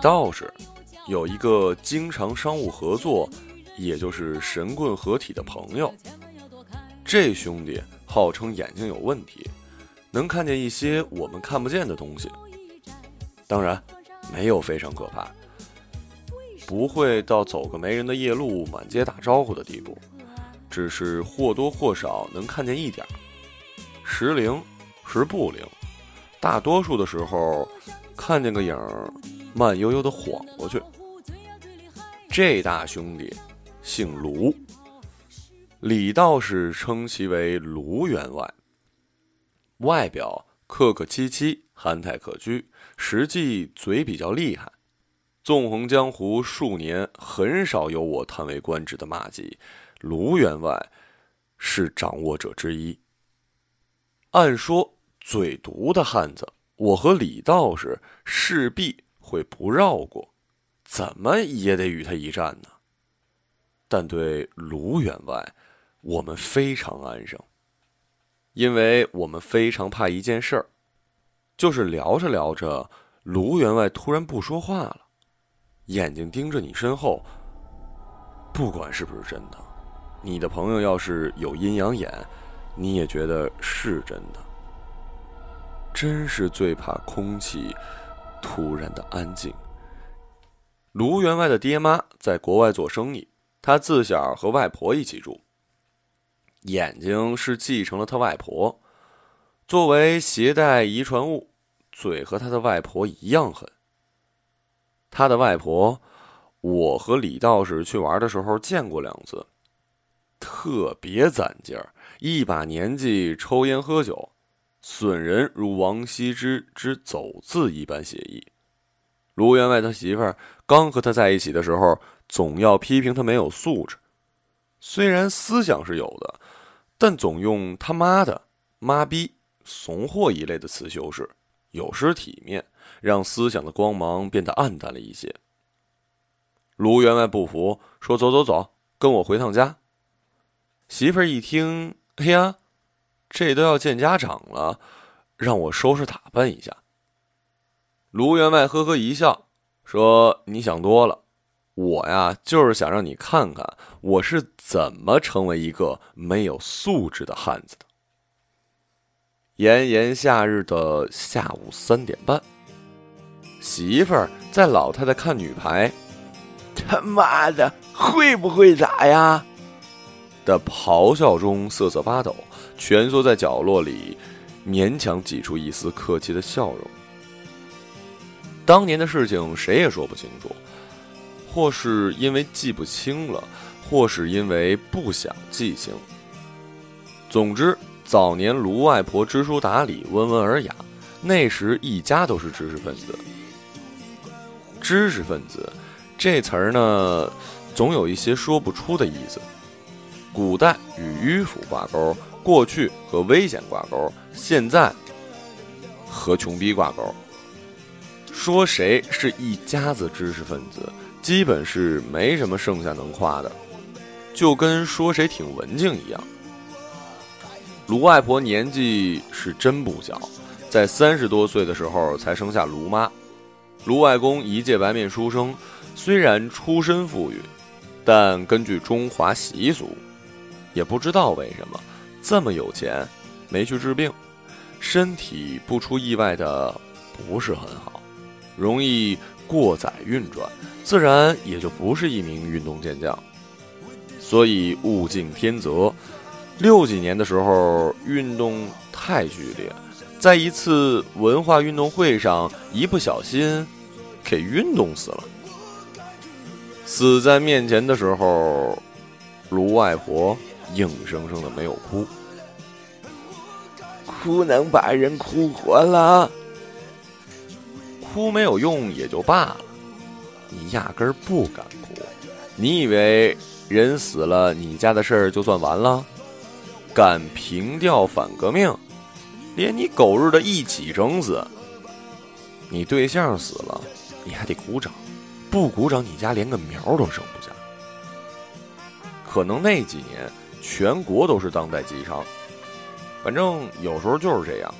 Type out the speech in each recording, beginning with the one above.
道士有一个经常商务合作，也就是神棍合体的朋友。这兄弟号称眼睛有问题，能看见一些我们看不见的东西。当然，没有非常可怕，不会到走个没人的夜路满街打招呼的地步，只是或多或少能看见一点儿。时灵时不灵，大多数的时候看见个影儿。慢悠悠的晃过去。这大兄弟姓卢，李道士称其为卢员外。外表客客气气、憨态可掬，实际嘴比较厉害。纵横江湖数年，很少有我叹为观止的骂迹。卢员外是掌握者之一。按说嘴毒的汉子，我和李道士势必。会不绕过，怎么也得与他一战呢。但对卢员外，我们非常安生，因为我们非常怕一件事儿，就是聊着聊着，卢员外突然不说话了，眼睛盯着你身后。不管是不是真的，你的朋友要是有阴阳眼，你也觉得是真的。真是最怕空气。突然的安静。卢员外的爹妈在国外做生意，他自小和外婆一起住。眼睛是继承了他外婆，作为携带遗传物，嘴和他的外婆一样狠。他的外婆，我和李道士去玩的时候见过两次，特别攒劲儿，一把年纪抽烟喝酒。损人如王羲之之走字一般写意。卢员外他媳妇儿刚和他在一起的时候，总要批评他没有素质。虽然思想是有的，但总用他妈的、妈逼、怂货一类的词修饰，有失体面，让思想的光芒变得暗淡了一些。卢员外不服，说：“走走走，跟我回趟家。”媳妇儿一听，哎呀！这都要见家长了，让我收拾打扮一下。卢员外呵呵一笑，说：“你想多了，我呀就是想让你看看我是怎么成为一个没有素质的汉子的。”炎炎夏日的下午三点半，媳妇儿在老太太看女排，他妈的会不会打呀？的咆哮中瑟瑟发抖。蜷缩在角落里，勉强挤出一丝客气的笑容。当年的事情谁也说不清楚，或是因为记不清了，或是因为不想记清。总之，早年卢外婆知书达理、温文尔雅，那时一家都是知识分子。知识分子这词儿呢，总有一些说不出的意思。古代与迂腐挂钩。过去和危险挂钩，现在和穷逼挂钩。说谁是一家子知识分子，基本是没什么剩下能夸的，就跟说谁挺文静一样。卢外婆年纪是真不小，在三十多岁的时候才生下卢妈。卢外公一介白面书生，虽然出身富裕，但根据中华习俗，也不知道为什么。这么有钱，没去治病，身体不出意外的不是很好，容易过载运转，自然也就不是一名运动健将。所以物竞天择，六几年的时候运动太剧烈，在一次文化运动会上一不小心给运动死了。死在面前的时候，卢外婆。硬生生的没有哭，哭能把人哭活了，哭没有用也就罢了，你压根儿不敢哭，你以为人死了，你家的事儿就算完了？敢平调反革命，连你狗日的一起整死！你对象死了，你还得鼓掌，不鼓掌，你家连个苗都生不下。可能那几年。全国都是当代机场，反正有时候就是这样。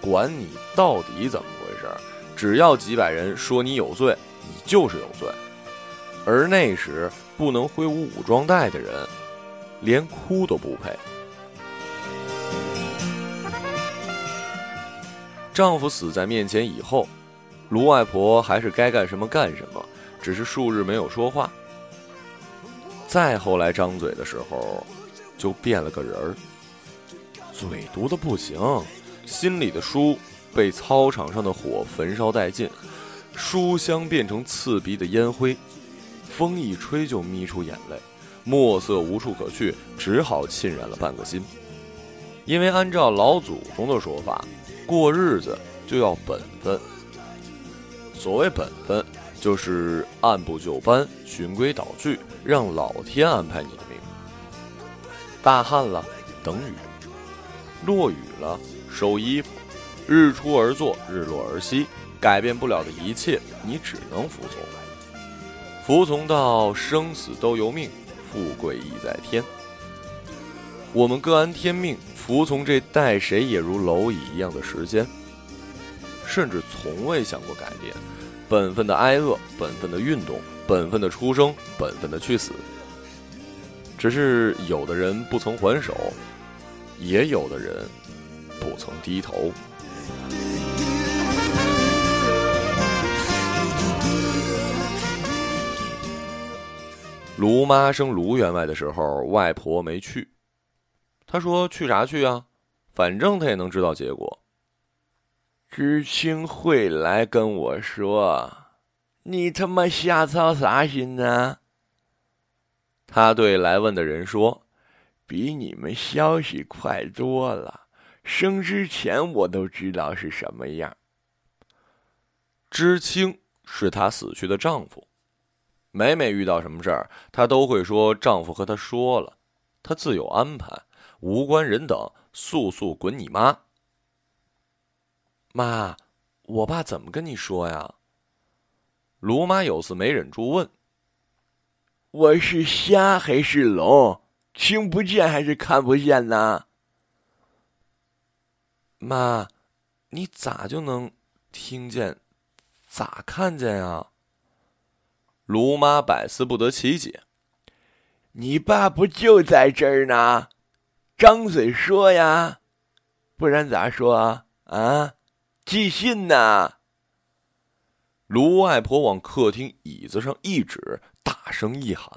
管你到底怎么回事，只要几百人说你有罪，你就是有罪。而那时不能挥舞武装带的人，连哭都不配。丈夫死在面前以后，卢外婆还是该干什么干什么，只是数日没有说话。再后来张嘴的时候，就变了个人儿，嘴毒的不行，心里的书被操场上的火焚烧殆尽，书香变成刺鼻的烟灰。风一吹就眯出眼泪，墨色无处可去，只好浸染了半个心。因为按照老祖宗的说法，过日子就要本分。所谓本分，就是按部就班、循规蹈矩，让老天安排你的命。大旱了，等雨；落雨了，收衣服。日出而作，日落而息，改变不了的一切，你只能服从。服从到生死都由命，富贵亦在天。我们各安天命，服从这待谁也如蝼蚁一样的时间，甚至从未想过改变本分的挨饿，本分的运动，本分的出生，本分的去死。只是有的人不曾还手，也有的人不曾低头。卢妈生卢员外的时候，外婆没去。她说：“去啥去啊？反正她也能知道结果。”知青会来跟我说：“你他妈瞎操啥心呢？”他对来问的人说：“比你们消息快多了，生之前我都知道是什么样。”知青是她死去的丈夫。每每遇到什么事儿，她都会说丈夫和她说了，她自有安排，无关人等，速速滚你妈！妈，我爸怎么跟你说呀？卢妈有次没忍住问：“我是瞎还是聋？听不见还是看不见呢？”妈，你咋就能听见？咋看见呀？卢妈百思不得其解：“你爸不就在这儿呢？张嘴说呀，不然咋说啊？寄信呢？”卢外婆往客厅椅子上一指，大声一喊：“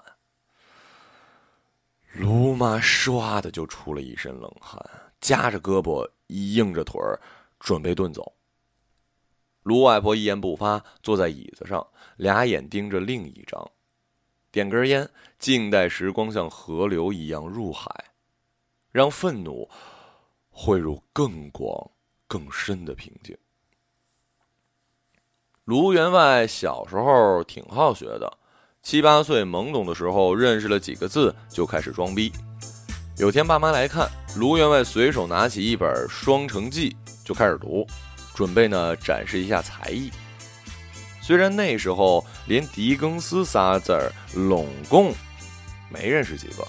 卢妈唰的就出了一身冷汗，夹着胳膊，硬着腿儿，准备遁走。”卢外婆一言不发，坐在椅子上，俩眼盯着另一张，点根烟，静待时光像河流一样入海，让愤怒汇入更广、更深的平静。卢员外小时候挺好学的，七八岁懵懂的时候认识了几个字，就开始装逼。有天爸妈来看，卢员外随手拿起一本《双城记》，就开始读。准备呢，展示一下才艺。虽然那时候连狄更斯仨字儿拢共没认识几个。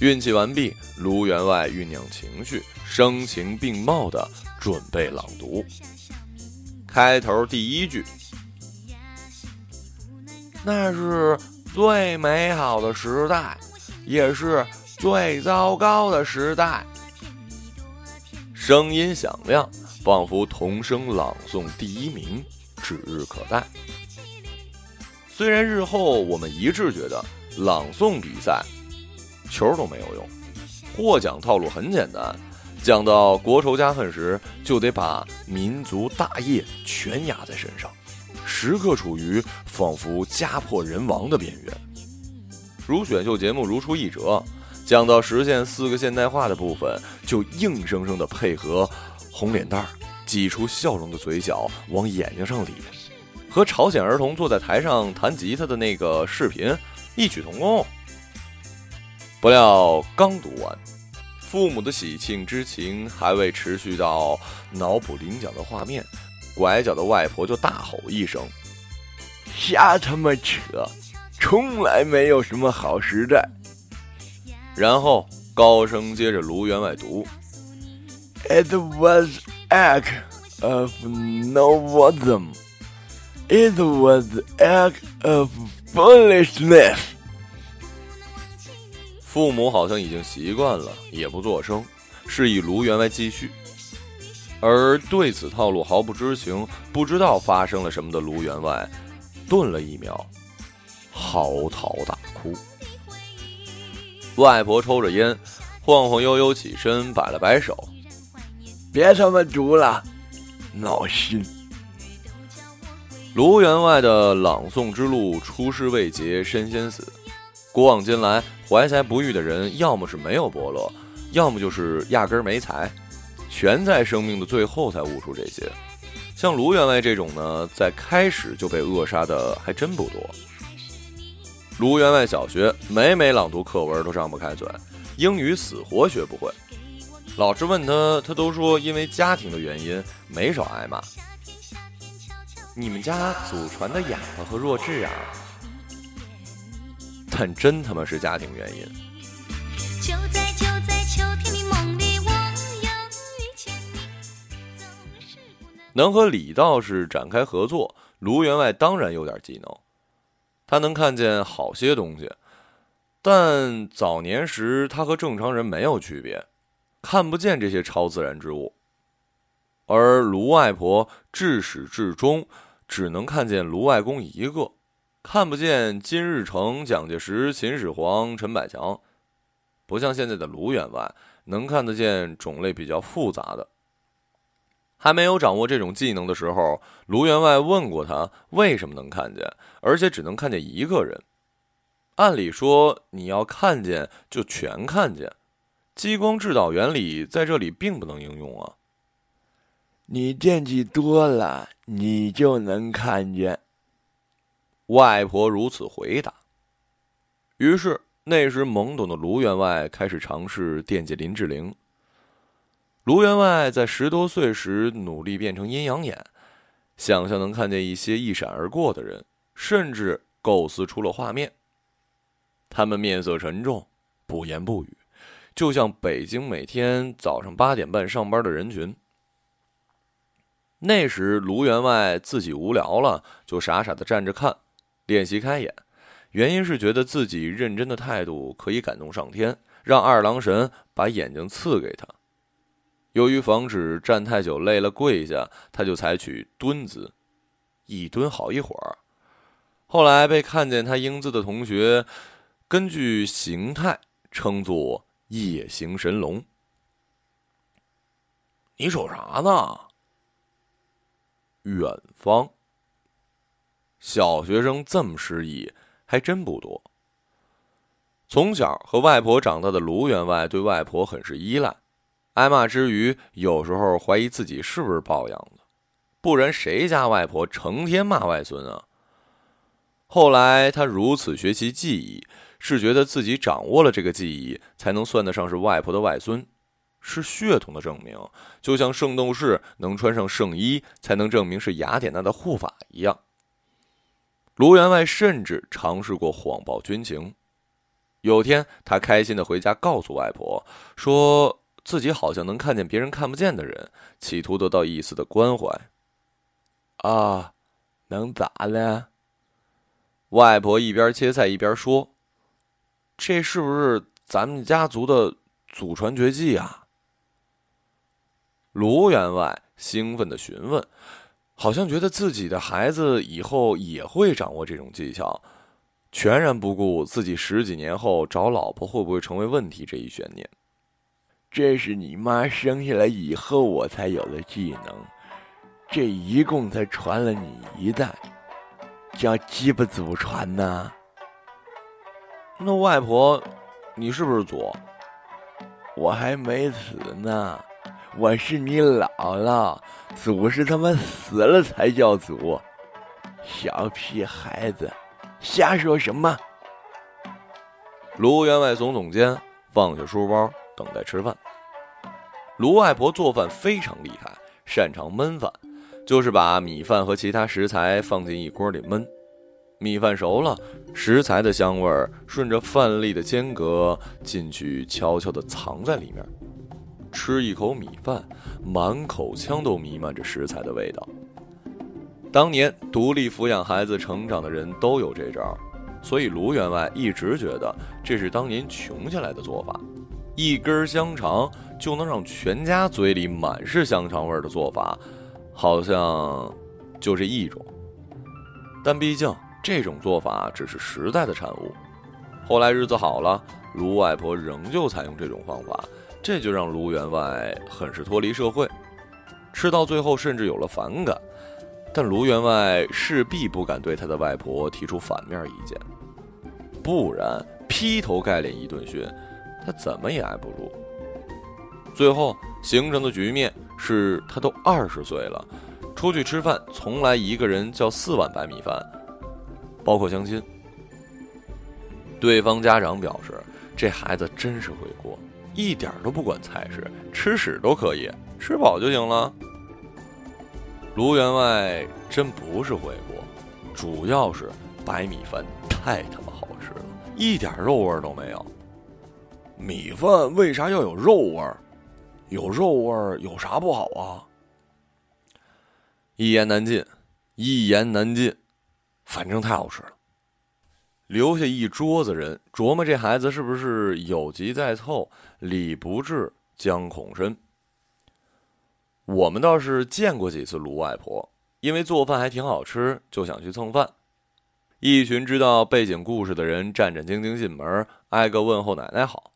运气完毕，卢员外酝酿情绪，声情并茂的准备朗读。开头第一句：“那是最美好的时代，也是最糟糕的时代。”声音响亮。仿佛童声朗诵第一名指日可待。虽然日后我们一致觉得朗诵比赛球都没有用，获奖套路很简单，讲到国仇家恨时，就得把民族大业全压在身上，时刻处于仿佛家破人亡的边缘。如选秀节目如出一辙，讲到实现四个现代化的部分，就硬生生的配合红脸蛋儿。挤出笑容的嘴角往眼睛上咧，和朝鲜儿童坐在台上弹吉他的那个视频异曲同工。不料刚读完，父母的喜庆之情还未持续到脑补领奖的画面，拐角的外婆就大吼一声：“瞎他妈扯！从来没有什么好时代。”然后高声接着卢员外读。It was egg of no wisdom, it was act of foolishness. 父母好像已经习惯了，也不作声，示意卢员外继续。而对此套路毫不知情、不知道发生了什么的卢员外，顿了一秒，嚎啕大哭。外婆抽着烟，晃晃悠悠起身，摆了摆手：“别他妈读了，闹心。”卢员外的朗诵之路出师未捷身先死。古往今来，怀才不遇的人，要么是没有伯乐，要么就是压根儿没才。全在生命的最后才悟出这些，像卢员外这种呢，在开始就被扼杀的还真不多。卢员外小学每每朗读课文都张不开嘴，英语死活学不会，老师问他，他都说因为家庭的原因，没少挨骂。你们家祖传的哑巴和弱智啊？但真他妈是家庭原因。就在就在秋天能和李道士展开合作，卢员外当然有点技能。他能看见好些东西，但早年时他和正常人没有区别，看不见这些超自然之物。而卢外婆至始至终只能看见卢外公一个，看不见金日成、蒋介石、秦始皇、陈百强，不像现在的卢员外能看得见种类比较复杂的。还没有掌握这种技能的时候，卢员外问过他为什么能看见，而且只能看见一个人。按理说，你要看见就全看见，激光制导原理在这里并不能应用啊。你惦记多了，你就能看见。外婆如此回答。于是，那时懵懂的卢员外开始尝试惦记林志玲。卢员外在十多岁时努力变成阴阳眼，想象能看见一些一闪而过的人，甚至构思出了画面。他们面色沉重，不言不语，就像北京每天早上八点半上班的人群。那时卢员外自己无聊了，就傻傻的站着看，练习开眼。原因是觉得自己认真的态度可以感动上天，让二郎神把眼睛赐给他。由于防止站太久累了跪下，他就采取蹲姿，一蹲好一会儿。后来被看见他英姿的同学，根据形态称作夜行神龙。你瞅啥呢？远方。小学生这么失忆还真不多。从小和外婆长大的卢员外，对外婆很是依赖。挨骂之余，有时候怀疑自己是不是抱养的，不然谁家外婆成天骂外孙啊？后来他如此学习技艺，是觉得自己掌握了这个技艺，才能算得上是外婆的外孙，是血统的证明，就像圣斗士能穿上圣衣才能证明是雅典娜的护法一样。卢员外甚至尝试过谎报军情。有天，他开心的回家告诉外婆说。自己好像能看见别人看不见的人，企图得到一丝的关怀。啊，能咋的？外婆一边切菜一边说：“这是不是咱们家族的祖传绝技啊？”卢员外兴奋的询问，好像觉得自己的孩子以后也会掌握这种技巧，全然不顾自己十几年后找老婆会不会成为问题这一悬念。这是你妈生下来以后我才有的技能，这一共才传了你一代，叫鸡巴祖传呐。那外婆，你是不是祖？我还没死呢，我是你姥姥，祖是他妈死了才叫祖。小屁孩子，瞎说什么？卢员外耸耸肩，放下书包。等待吃饭。卢外婆做饭非常厉害，擅长焖饭，就是把米饭和其他食材放进一锅里焖。米饭熟了，食材的香味儿顺着饭粒的间隔进去，悄悄地藏在里面。吃一口米饭，满口腔都弥漫着食材的味道。当年独立抚养孩子成长的人都有这招，所以卢员外一直觉得这是当年穷下来的做法。一根香肠就能让全家嘴里满是香肠味的做法，好像就这一种。但毕竟这种做法只是时代的产物。后来日子好了，卢外婆仍旧采用这种方法，这就让卢员外很是脱离社会，吃到最后甚至有了反感。但卢员外势必不敢对他的外婆提出反面意见，不然劈头盖脸一顿训。他怎么也挨不住，最后形成的局面是他都二十岁了，出去吃饭从来一个人叫四碗白米饭，包括相亲。对方家长表示，这孩子真是会过，一点都不管菜式，吃屎都可以，吃饱就行了。卢员外真不是会过，主要是白米饭太他妈好吃了，一点肉味都没有。米饭为啥要有肉味儿？有肉味儿有啥不好啊？一言难尽，一言难尽，反正太好吃了。留下一桌子人琢磨这孩子是不是有急在凑，礼不至，将恐深。我们倒是见过几次卢外婆，因为做饭还挺好吃，就想去蹭饭。一群知道背景故事的人战战兢兢进门，挨个问候奶奶好。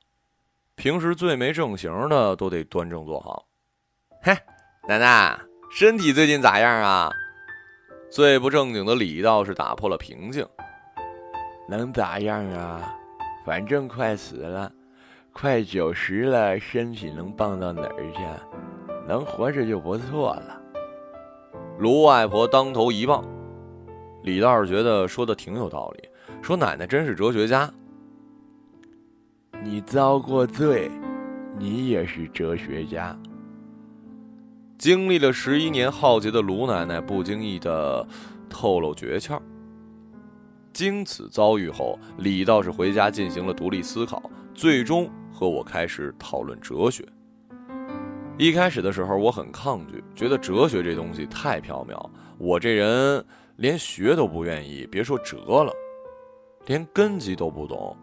平时最没正形的都得端正坐好。嘿，奶奶，身体最近咋样啊？最不正经的李道士打破了平静。能咋样啊？反正快死了，快九十了，身体能棒到哪儿去？能活着就不错了。卢外婆当头一棒。李道士觉得说的挺有道理，说奶奶真是哲学家。你遭过罪，你也是哲学家。经历了十一年浩劫的卢奶奶不经意的透露诀窍。经此遭遇后，李道士回家进行了独立思考，最终和我开始讨论哲学。一开始的时候，我很抗拒，觉得哲学这东西太缥缈，我这人连学都不愿意，别说哲了，连根基都不懂，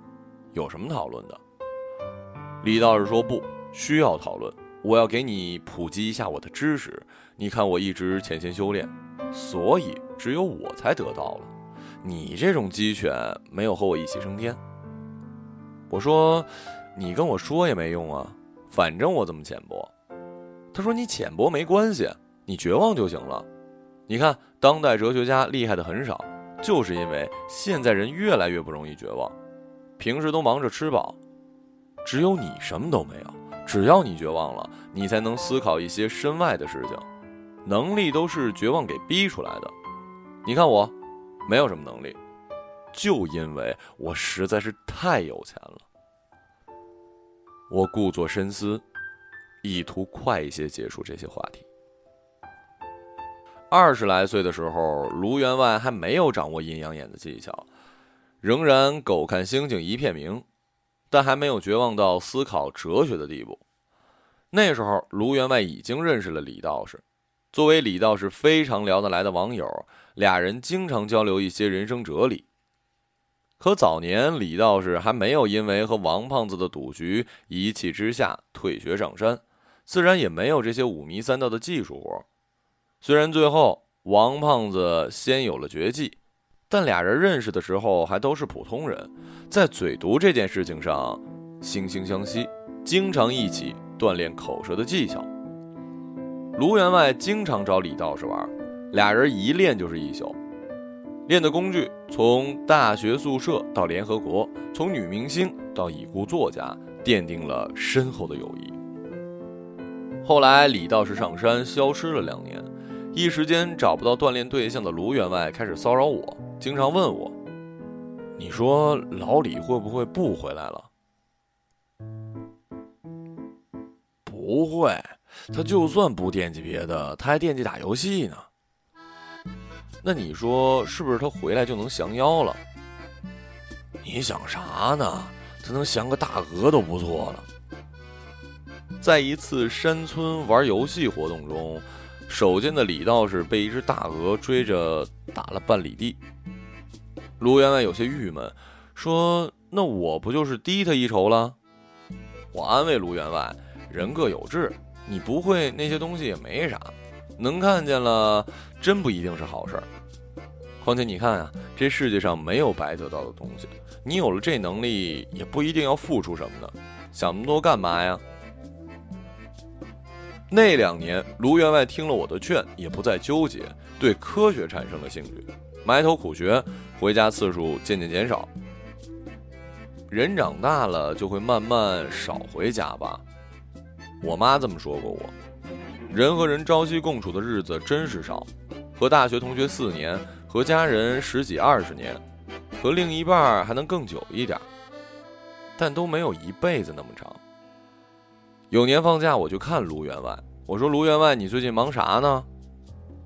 有什么讨论的？李道士说：“不需要讨论，我要给你普及一下我的知识。你看我一直潜心修炼，所以只有我才得到了。你这种鸡犬没有和我一起升天。”我说：“你跟我说也没用啊，反正我这么浅薄。”他说：“你浅薄没关系，你绝望就行了。你看当代哲学家厉害的很少，就是因为现在人越来越不容易绝望，平时都忙着吃饱。”只有你什么都没有，只要你绝望了，你才能思考一些身外的事情。能力都是绝望给逼出来的。你看我，没有什么能力，就因为我实在是太有钱了。我故作深思，意图快一些结束这些话题。二十来岁的时候，卢员外还没有掌握阴阳眼的技巧，仍然狗看星星一片明。但还没有绝望到思考哲学的地步。那时候，卢员外已经认识了李道士。作为李道士非常聊得来的网友，俩人经常交流一些人生哲理。可早年李道士还没有因为和王胖子的赌局一气之下退学上山，自然也没有这些五迷三道的技术活。虽然最后王胖子先有了绝技。但俩人认识的时候还都是普通人，在嘴毒这件事情上惺惺相惜，经常一起锻炼口舌的技巧。卢员外经常找李道士玩，俩人一练就是一宿，练的工具从大学宿舍到联合国，从女明星到已故作家，奠定了深厚的友谊。后来李道士上山消失了两年，一时间找不到锻炼对象的卢员外开始骚扰我。经常问我：“你说老李会不会不回来了？”不会，他就算不惦记别的，他还惦记打游戏呢。那你说是不是他回来就能降妖了？你想啥呢？他能降个大鹅都不错了。在一次山村玩游戏活动中，守间的李道士被一只大鹅追着打了半里地。卢员外有些郁闷，说：“那我不就是低他一筹了？”我安慰卢员外：“人各有志，你不会那些东西也没啥，能看见了，真不一定是好事儿。况且你看啊，这世界上没有白得到的东西，你有了这能力，也不一定要付出什么的，想那么多干嘛呀？”那两年，卢员外听了我的劝，也不再纠结，对科学产生了兴趣，埋头苦学，回家次数渐渐减少。人长大了就会慢慢少回家吧，我妈这么说过我。人和人朝夕共处的日子真是少，和大学同学四年，和家人十几二十年，和另一半还能更久一点，但都没有一辈子那么长。有年放假，我就看卢员外。我说：“卢员外，你最近忙啥呢？”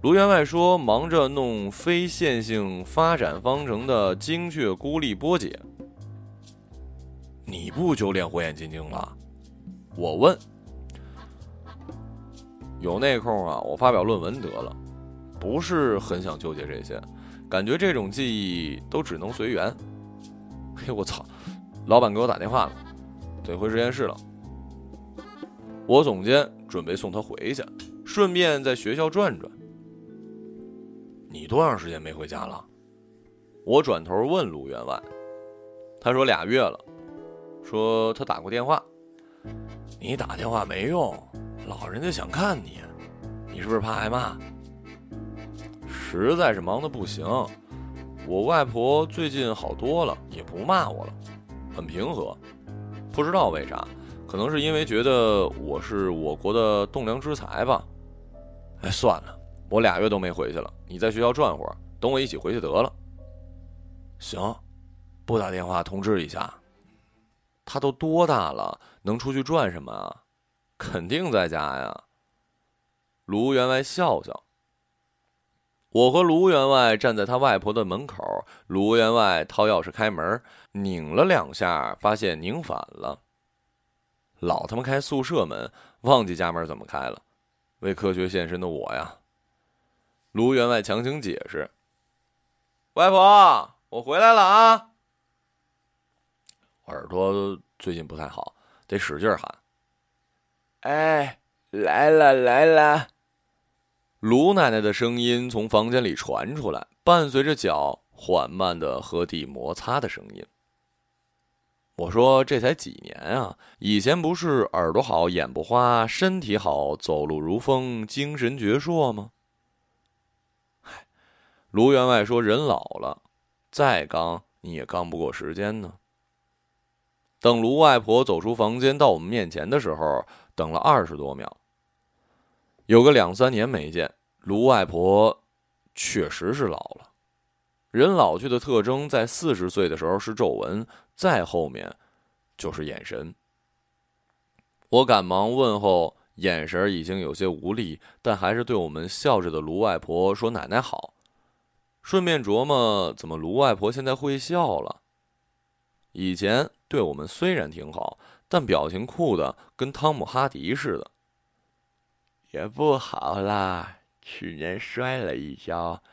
卢员外说：“忙着弄非线性发展方程的精确孤立波解。”你不就练火眼金睛了？我问。有那空啊，我发表论文得了。不是很想纠结这些，感觉这种记忆都只能随缘。嘿，我操！老板给我打电话了，得回实验室了。我总监准备送他回去，顺便在学校转转。你多长时间没回家了？我转头问卢员外，他说俩月了，说他打过电话。你打电话没用，老人家想看你，你是不是怕挨骂？实在是忙得不行。我外婆最近好多了，也不骂我了，很平和。不知道为啥。可能是因为觉得我是我国的栋梁之才吧。哎，算了，我俩月都没回去了，你在学校转会儿，等我一起回去得了。行，不打电话通知一下。他都多大了，能出去转什么啊？肯定在家呀。卢员外笑笑。我和卢员外站在他外婆的门口，卢员外掏钥匙开门，拧了两下，发现拧反了。老他妈开宿舍门，忘记家门怎么开了。为科学献身的我呀，卢员外强行解释：“外婆，我回来了啊。”耳朵最近不太好，得使劲喊。哎，来了来了！卢奶奶的声音从房间里传出来，伴随着脚缓慢的和地摩擦的声音。我说这才几年啊！以前不是耳朵好、眼不花、身体好、走路如风、精神矍铄吗？嗨，卢员外说人老了，再刚你也刚不过时间呢。等卢外婆走出房间到我们面前的时候，等了二十多秒，有个两三年没见，卢外婆确实是老了。人老去的特征，在四十岁的时候是皱纹。再后面，就是眼神。我赶忙问候，眼神已经有些无力，但还是对我们笑着的卢外婆说：“奶奶好。”顺便琢磨，怎么卢外婆现在会笑了？以前对我们虽然挺好，但表情酷的跟汤姆哈迪似的。也不好啦，去年摔了一跤，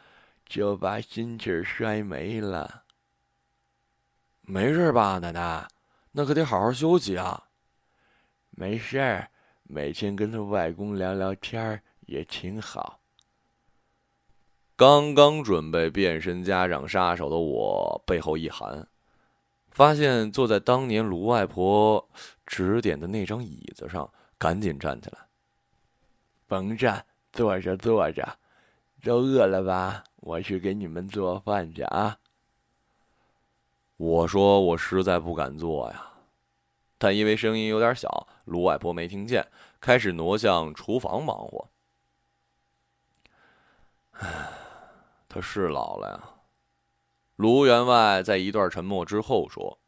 就把心气摔没了。没事吧，奶奶？那可得好好休息啊。没事儿，每天跟他外公聊聊天儿也挺好。刚刚准备变身家长杀手的我，背后一寒，发现坐在当年卢外婆指点的那张椅子上，赶紧站起来。甭站，坐着坐着。都饿了吧？我去给你们做饭去啊。我说我实在不敢做呀，但因为声音有点小，卢外婆没听见，开始挪向厨房忙活。唉，他是老了呀。卢员外在一段沉默之后说：“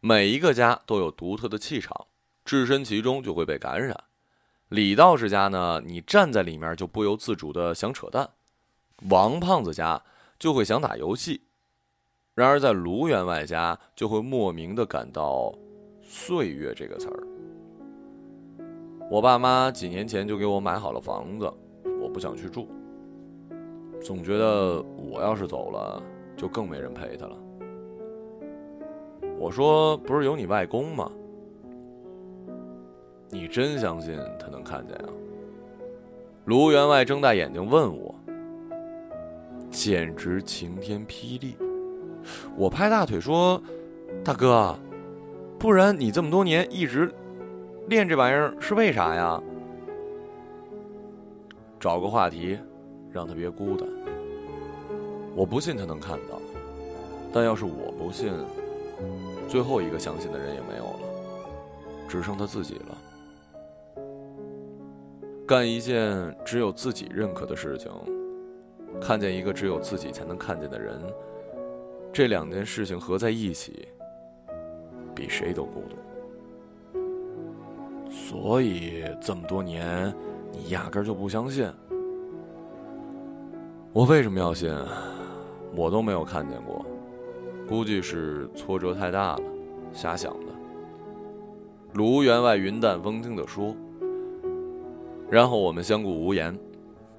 每一个家都有独特的气场，置身其中就会被感染。李道士家呢，你站在里面就不由自主的想扯淡；王胖子家就会想打游戏。”然而，在卢员外家，就会莫名的感到“岁月”这个词儿。我爸妈几年前就给我买好了房子，我不想去住，总觉得我要是走了，就更没人陪他了。我说：“不是有你外公吗？你真相信他能看见啊？”卢员外睁大眼睛问我，简直晴天霹雳。我拍大腿说：“大哥，不然你这么多年一直练这玩意儿是为啥呀？”找个话题，让他别孤单。我不信他能看到，但要是我不信，最后一个相信的人也没有了，只剩他自己了。干一件只有自己认可的事情，看见一个只有自己才能看见的人。这两件事情合在一起，比谁都孤独。所以这么多年，你压根儿就不相信。我为什么要信？我都没有看见过，估计是挫折太大了，瞎想的。卢员外云淡风轻地说。然后我们相顾无言。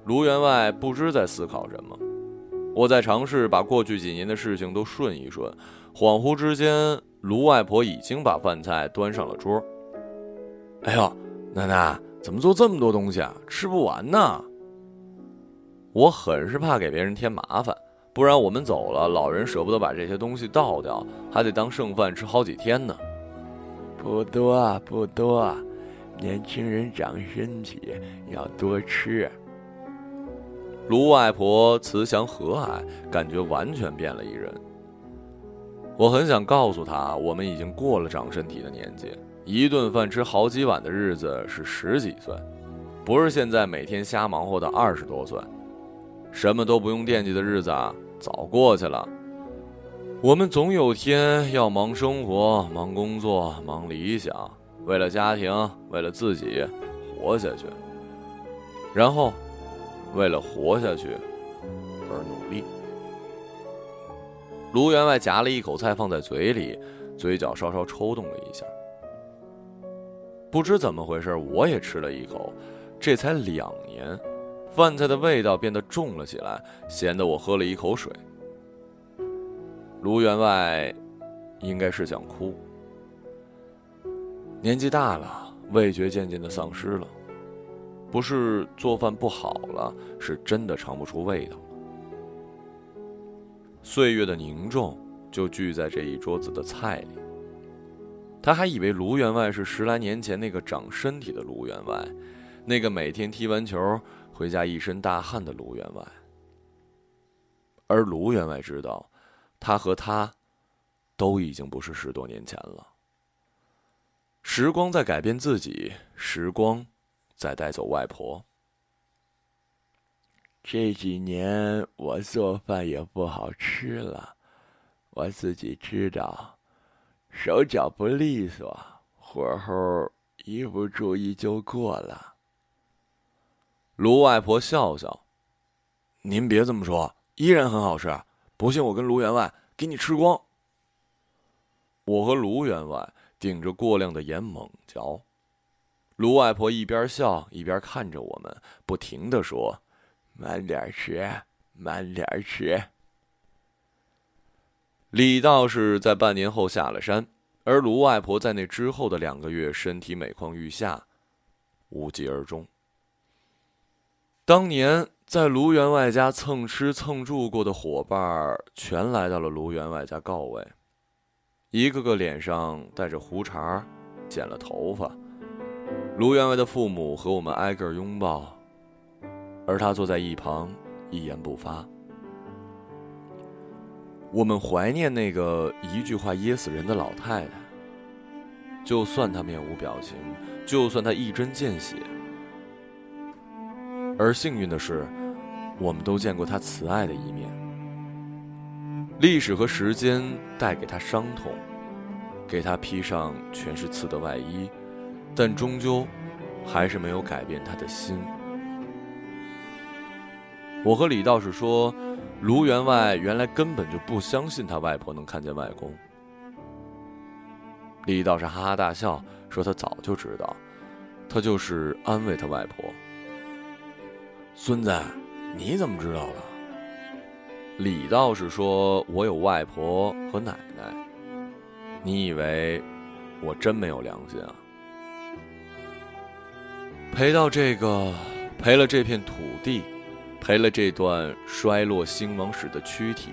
卢员外不知在思考什么。我在尝试把过去几年的事情都顺一顺，恍惚之间，卢外婆已经把饭菜端上了桌。哎呦，奶奶，怎么做这么多东西啊？吃不完呢。我很是怕给别人添麻烦，不然我们走了，老人舍不得把这些东西倒掉，还得当剩饭吃好几天呢。不多，不多，年轻人长身体，要多吃。卢外婆慈祥和蔼，感觉完全变了一人。我很想告诉她，我们已经过了长身体的年纪，一顿饭吃好几碗的日子是十几岁，不是现在每天瞎忙活的二十多岁。什么都不用惦记的日子啊，早过去了。我们总有天要忙生活、忙工作、忙理想，为了家庭，为了自己，活下去。然后。为了活下去而努力。卢员外夹了一口菜放在嘴里，嘴角稍稍抽动了一下。不知怎么回事，我也吃了一口。这才两年，饭菜的味道变得重了起来，咸得我喝了一口水。卢员外应该是想哭。年纪大了，味觉渐渐的丧失了。不是做饭不好了，是真的尝不出味道了。岁月的凝重就聚在这一桌子的菜里。他还以为卢员外是十来年前那个长身体的卢员外，那个每天踢完球回家一身大汗的卢员外。而卢员外知道，他和他都已经不是十多年前了。时光在改变自己，时光。再带走外婆。这几年我做饭也不好吃了，我自己知道，手脚不利索，火候一不注意就过了。卢外婆笑笑：“您别这么说，依然很好吃。不信我跟卢员外给你吃光。”我和卢员外顶着过量的盐猛嚼。卢外婆一边笑一边看着我们，不停的说：“慢点吃，慢点吃。”李道士在半年后下了山，而卢外婆在那之后的两个月，身体每况愈下，无疾而终。当年在卢员外家蹭吃蹭住过的伙伴儿，全来到了卢员外家告慰，一个个脸上带着胡茬，剪了头发。卢员外的父母和我们挨个拥抱，而他坐在一旁，一言不发。我们怀念那个一句话噎死人的老太太。就算她面无表情，就算她一针见血，而幸运的是，我们都见过她慈爱的一面。历史和时间带给她伤痛，给她披上全是刺的外衣。但终究，还是没有改变他的心。我和李道士说，卢员外原来根本就不相信他外婆能看见外公。李道士哈哈大笑，说他早就知道，他就是安慰他外婆。孙子，你怎么知道的？李道士说：“我有外婆和奶奶。”你以为我真没有良心啊？陪到这个，陪了这片土地，陪了这段衰落兴亡史的躯体，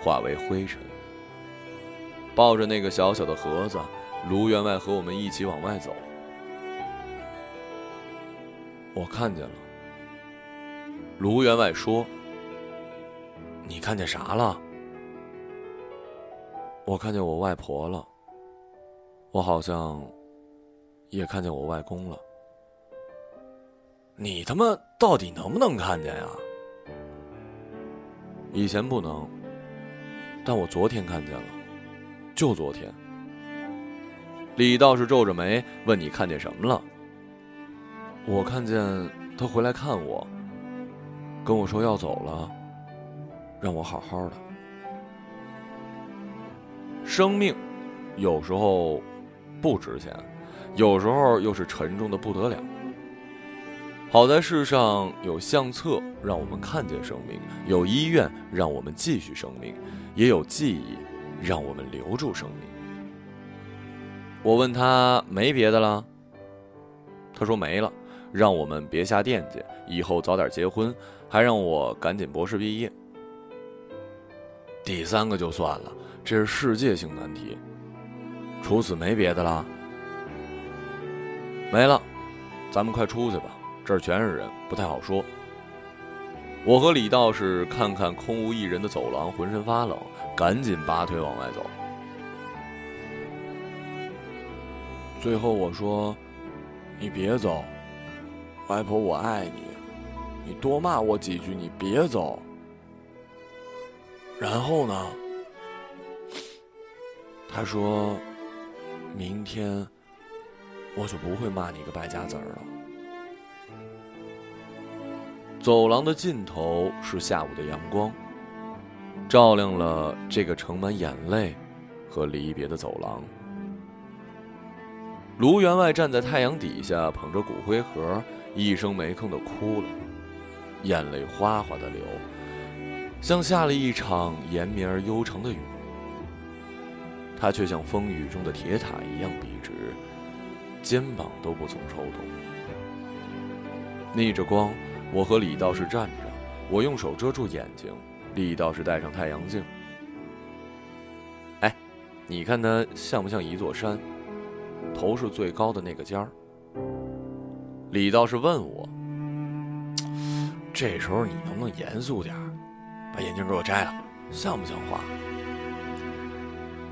化为灰尘。抱着那个小小的盒子，卢员外和我们一起往外走。我看见了。卢员外说。你看见啥了？我看见我外婆了。我好像也看见我外公了。你他妈到底能不能看见呀？以前不能，但我昨天看见了，就昨天。李道士皱着眉问：“你看见什么了？”我看见他回来看我，跟我说要走了。让我好好的。生命有时候不值钱，有时候又是沉重的不得了。好在世上有相册让我们看见生命，有医院让我们继续生命，也有记忆让我们留住生命。我问他没别的了，他说没了，让我们别瞎惦记，以后早点结婚，还让我赶紧博士毕业。第三个就算了，这是世界性难题。除此没别的了，没了，咱们快出去吧，这儿全是人，不太好说。我和李道士看看空无一人的走廊，浑身发冷，赶紧拔腿往外走。最后我说：“你别走，外婆，我爱你，你多骂我几句，你别走。”然后呢？他说：“明天我就不会骂你个败家子儿了。”走廊的尽头是下午的阳光，照亮了这个盛满眼泪和离别的走廊。卢员外站在太阳底下，捧着骨灰盒，一声没吭的哭了，眼泪哗哗的流。像下了一场延绵而悠长的雨，他却像风雨中的铁塔一样笔直，肩膀都不曾抽动。逆着光，我和李道士站着，我用手遮住眼睛，李道士戴上太阳镜。哎，你看他像不像一座山？头是最高的那个尖儿。李道士问我：“这时候你能不能严肃点儿？”把眼镜给我摘了，像不像话？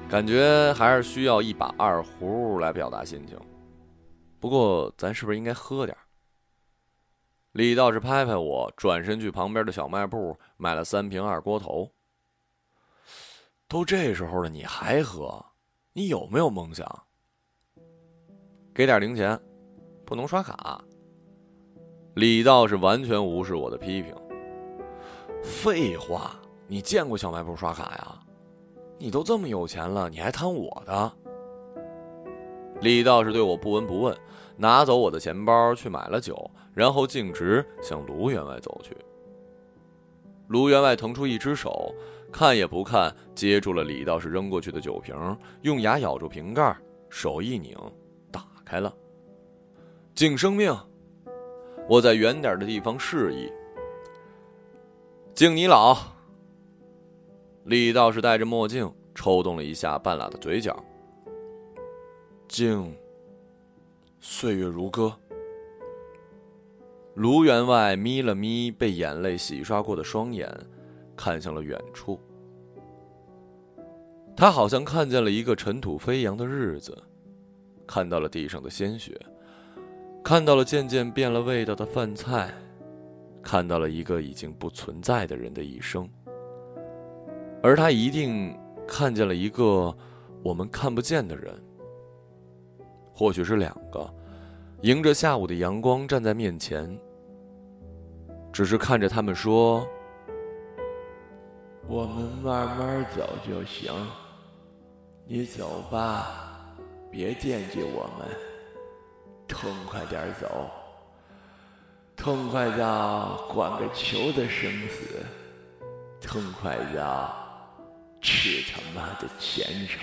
感觉还是需要一把二胡来表达心情。不过，咱是不是应该喝点？李道士拍拍我，转身去旁边的小卖部买了三瓶二锅头。都这时候了，你还喝？你有没有梦想？给点零钱，不能刷卡。李道士完全无视我的批评。废话，你见过小卖部刷卡呀？你都这么有钱了，你还贪我的？李道士对我不闻不问，拿走我的钱包去买了酒，然后径直向卢员外走去。卢员外腾出一只手，看也不看，接住了李道士扔过去的酒瓶，用牙咬住瓶盖，手一拧，打开了。敬生命！我在远点的地方示意。敬你老。李道士戴着墨镜，抽动了一下半拉的嘴角。敬。岁月如歌。卢员外眯了眯被眼泪洗刷过的双眼，看向了远处。他好像看见了一个尘土飞扬的日子，看到了地上的鲜血，看到了渐渐变了味道的饭菜。看到了一个已经不存在的人的一生，而他一定看见了一个我们看不见的人，或许是两个，迎着下午的阳光站在面前，只是看着他们说：“我们慢慢走就行，你走吧，别惦记我们。”痛快点走，痛快到管个球的生死，痛快到去他妈的前程。